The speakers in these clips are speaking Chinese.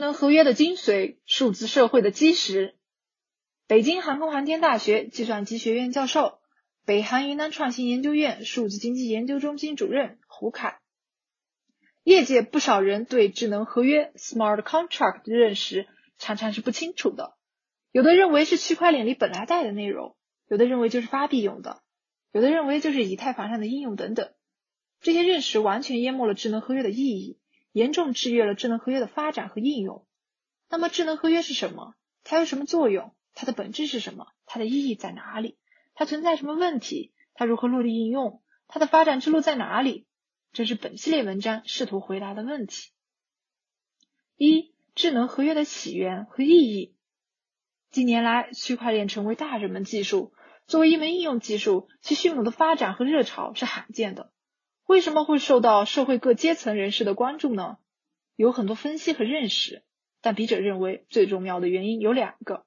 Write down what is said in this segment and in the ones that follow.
能合约的精髓，数字社会的基石。北京航空航天大学计算机学院教授、北韩云南创新研究院数字经济研究中心主任胡凯。业界不少人对智能合约 （smart contract） 的认识常常是不清楚的，有的认为是区块链里本来带的内容，有的认为就是发币用的，有的认为就是以太坊上的应用等等。这些认识完全淹没了智能合约的意义，严重制约了智能合约的发展和应用。那么，智能合约是什么？它有什么作用？它的本质是什么？它的意义在哪里？它存在什么问题？它如何落地应用？它的发展之路在哪里？这是本系列文章试图回答的问题。一、智能合约的起源和意义。近年来，区块链成为大热门技术，作为一门应用技术，其迅猛的发展和热潮是罕见的。为什么会受到社会各阶层人士的关注呢？有很多分析和认识，但笔者认为最重要的原因有两个：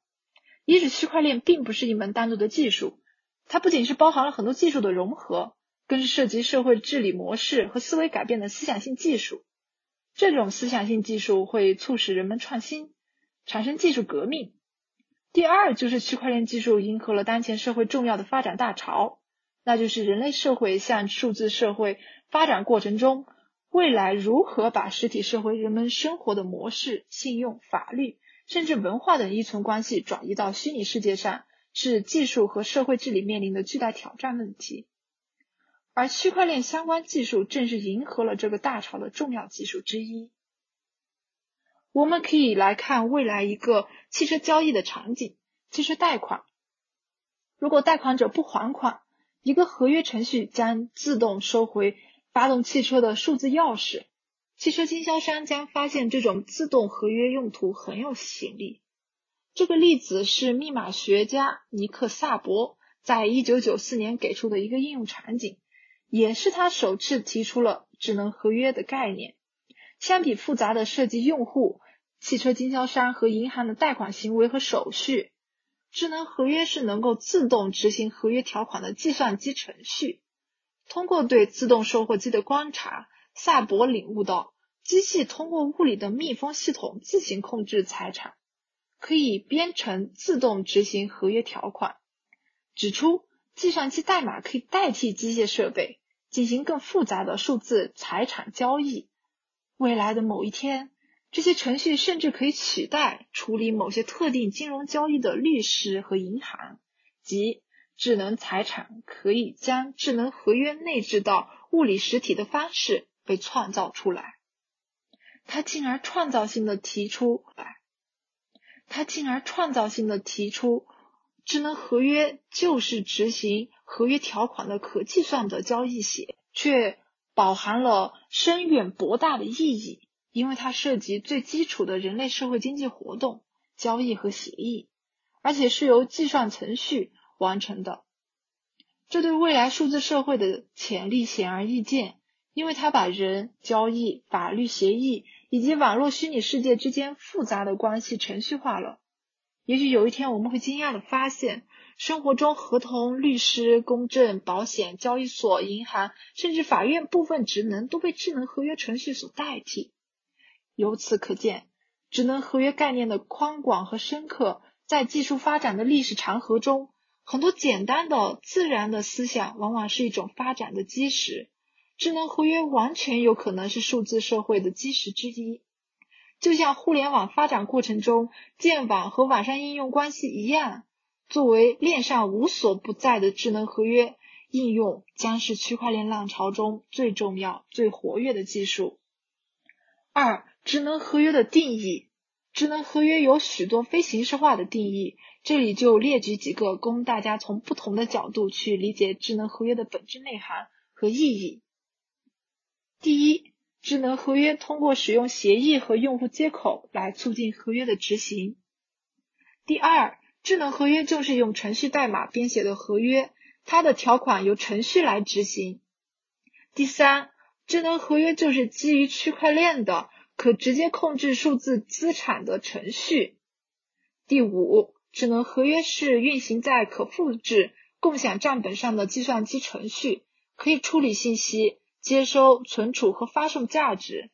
一是区块链并不是一门单独的技术，它不仅是包含了很多技术的融合。更是涉及社会治理模式和思维改变的思想性技术。这种思想性技术会促使人们创新，产生技术革命。第二，就是区块链技术迎合了当前社会重要的发展大潮，那就是人类社会向数字社会发展过程中，未来如何把实体社会人们生活的模式、信用、法律，甚至文化等依存关系转移到虚拟世界上，是技术和社会治理面临的巨大挑战问题。而区块链相关技术正是迎合了这个大潮的重要技术之一。我们可以来看未来一个汽车交易的场景：汽车贷款。如果贷款者不还款，一个合约程序将自动收回发动汽车的数字钥匙。汽车经销商将发现这种自动合约用途很有吸引力。这个例子是密码学家尼克萨博在一九九四年给出的一个应用场景。也是他首次提出了智能合约的概念。相比复杂的涉及用户、汽车经销商和银行的贷款行为和手续，智能合约是能够自动执行合约条款的计算机程序。通过对自动售货机的观察，萨博领悟到，机器通过物理的密封系统自行控制财产，可以编程自动执行合约条款。指出，计算机代码可以代替机械设备。进行更复杂的数字财产交易。未来的某一天，这些程序甚至可以取代处理某些特定金融交易的律师和银行。即智能财产可以将智能合约内置到物理实体的方式被创造出来。他进而创造性的提出，他进而创造性的提出，智能合约就是执行。合约条款的可计算的交易写，却饱含了深远博大的意义，因为它涉及最基础的人类社会经济活动、交易和协议，而且是由计算程序完成的。这对未来数字社会的潜力显而易见，因为它把人、交易、法律协议以及网络虚拟世界之间复杂的关系程序化了。也许有一天，我们会惊讶的发现。生活中，合同、律师、公证、保险、交易所、银行，甚至法院部分职能都被智能合约程序所代替。由此可见，智能合约概念的宽广和深刻，在技术发展的历史长河中，很多简单的、自然的思想，往往是一种发展的基石。智能合约完全有可能是数字社会的基石之一，就像互联网发展过程中建网和网上应用关系一样。作为链上无所不在的智能合约应用，将是区块链浪潮中最重要、最活跃的技术。二、智能合约的定义。智能合约有许多非形式化的定义，这里就列举几个，供大家从不同的角度去理解智能合约的本质内涵和意义。第一，智能合约通过使用协议和用户接口来促进合约的执行。第二。智能合约就是用程序代码编写的合约，它的条款由程序来执行。第三，智能合约就是基于区块链的可直接控制数字资产的程序。第五，智能合约是运行在可复制共享账本上的计算机程序，可以处理信息、接收、存储和发送价值。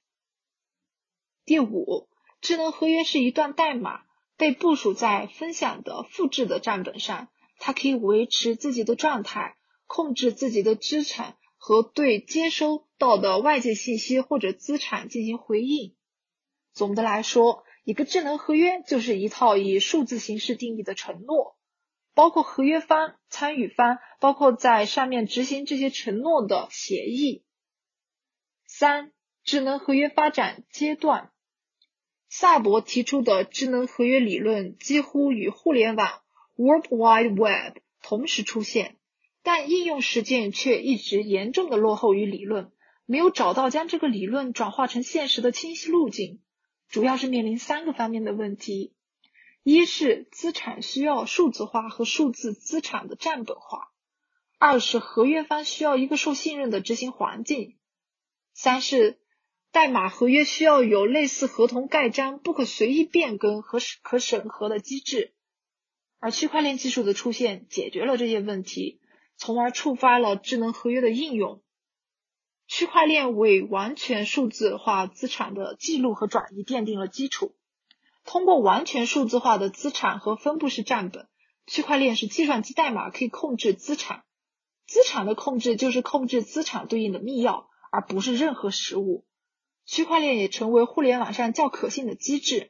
第五。智能合约是一段代码，被部署在分享的复制的账本上，它可以维持自己的状态，控制自己的资产和对接收到的外界信息或者资产进行回应。总的来说，一个智能合约就是一套以数字形式定义的承诺，包括合约方、参与方，包括在上面执行这些承诺的协议。三、智能合约发展阶段。萨博提出的智能合约理论几乎与互联网 （World Wide Web） 同时出现，但应用实践却一直严重的落后于理论，没有找到将这个理论转化成现实的清晰路径。主要是面临三个方面的问题：一是资产需要数字化和数字资产的账本化；二是合约方需要一个受信任的执行环境；三是。代码合约需要有类似合同盖章、不可随意变更和可审核的机制，而区块链技术的出现解决了这些问题，从而触发了智能合约的应用。区块链为完全数字化资产的记录和转移奠定了基础。通过完全数字化的资产和分布式账本，区块链是计算机代码可以控制资产，资产的控制就是控制资产对应的密钥，而不是任何实物。区块链也成为互联网上较可信的机制。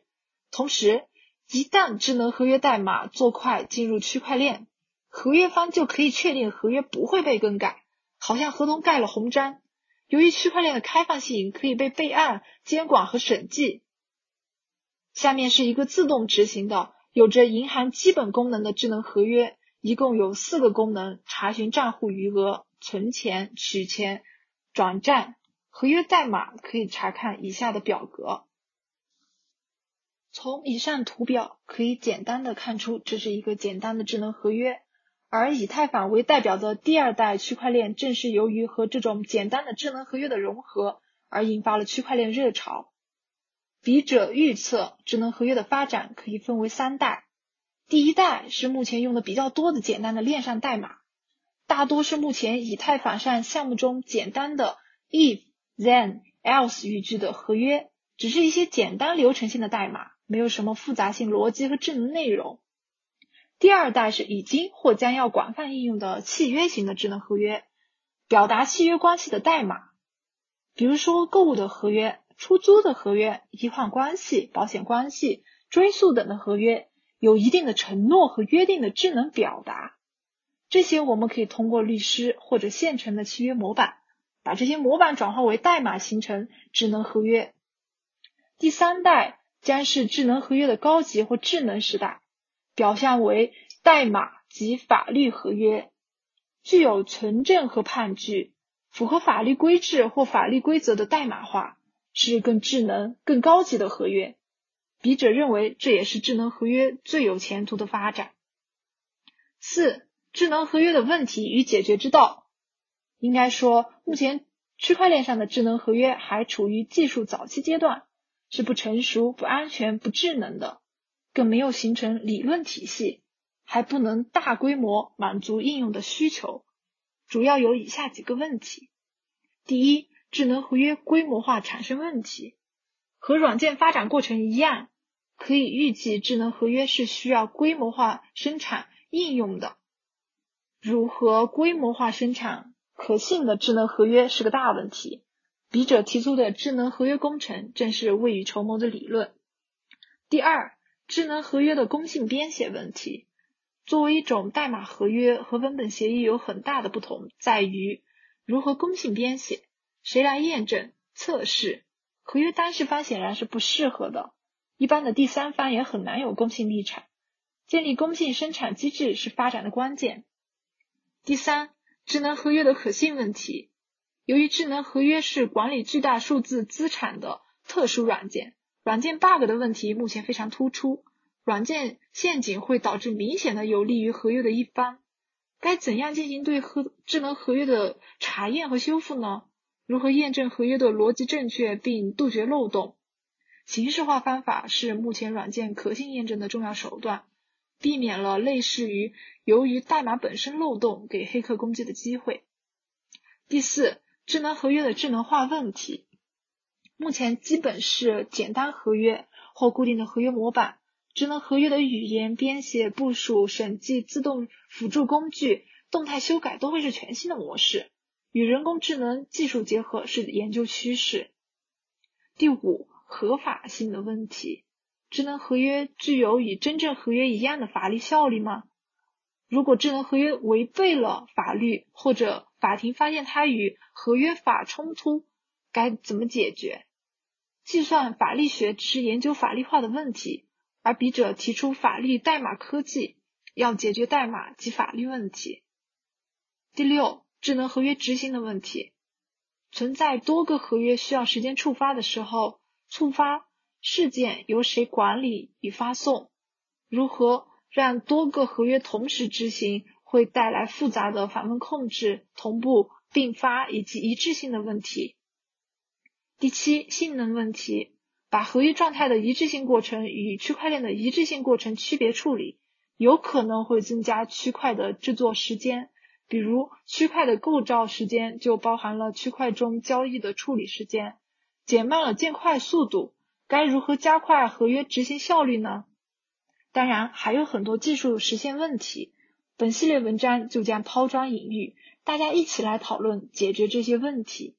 同时，一旦智能合约代码做快进入区块链，合约方就可以确定合约不会被更改，好像合同盖了红章。由于区块链的开放性，可以被备案、监管和审计。下面是一个自动执行的、有着银行基本功能的智能合约，一共有四个功能：查询账户余额、存钱、取钱、转账。合约代码可以查看以下的表格。从以上图表可以简单的看出，这是一个简单的智能合约。而以太坊为代表的第二代区块链，正是由于和这种简单的智能合约的融合，而引发了区块链热潮。笔者预测，智能合约的发展可以分为三代。第一代是目前用的比较多的简单的链上代码，大多是目前以太坊上项目中简单的 if。then else 语句的合约只是一些简单流程性的代码，没有什么复杂性逻辑和智能内容。第二代是已经或将要广泛应用的契约型的智能合约，表达契约关系的代码，比如说购物的合约、出租的合约、移换关系、保险关系、追溯等的合约，有一定的承诺和约定的智能表达。这些我们可以通过律师或者现成的契约模板。把这些模板转化为代码，形成智能合约。第三代将是智能合约的高级或智能时代，表现为代码及法律合约，具有存证和判据，符合法律规制或法律规则的代码化，是更智能、更高级的合约。笔者认为，这也是智能合约最有前途的发展。四、智能合约的问题与解决之道。应该说，目前区块链上的智能合约还处于技术早期阶段，是不成熟、不安全、不智能的，更没有形成理论体系，还不能大规模满足应用的需求。主要有以下几个问题：第一，智能合约规模化产生问题，和软件发展过程一样，可以预计智能合约是需要规模化生产应用的。如何规模化生产？可信的智能合约是个大问题。笔者提出的智能合约工程正是未雨绸缪的理论。第二，智能合约的公信编写问题。作为一种代码合约和文本协议有很大的不同，在于如何公信编写，谁来验证、测试。合约当事方显然是不适合的，一般的第三方也很难有公信立场。建立公信生产机制是发展的关键。第三。智能合约的可信问题，由于智能合约是管理巨大数字资产的特殊软件，软件 bug 的问题目前非常突出，软件陷阱会导致明显的有利于合约的一方。该怎样进行对合智能合约的查验和修复呢？如何验证合约的逻辑正确并杜绝漏洞？形式化方法是目前软件可信验证的重要手段。避免了类似于由于代码本身漏洞给黑客攻击的机会。第四，智能合约的智能化问题，目前基本是简单合约或固定的合约模板。智能合约的语言编写、部署、审计、自动辅助工具、动态修改都会是全新的模式。与人工智能技术结合是研究趋势。第五，合法性的问题。智能合约具有与真正合约一样的法律效力吗？如果智能合约违背了法律，或者法庭发现它与合约法冲突，该怎么解决？计算法律学只是研究法律化的问题，而笔者提出法律代码科技，要解决代码及法律问题。第六，智能合约执行的问题。存在多个合约需要时间触发的时候，触发事件由谁管理与发送？如何？让多个合约同时执行会带来复杂的访问控制、同步并发以及一致性的问题。第七，性能问题，把合约状态的一致性过程与区块链的一致性过程区别处理，有可能会增加区块的制作时间。比如，区块的构造时间就包含了区块中交易的处理时间，减慢了建块速度。该如何加快合约执行效率呢？当然还有很多技术实现问题，本系列文章就将抛砖引玉，大家一起来讨论解决这些问题。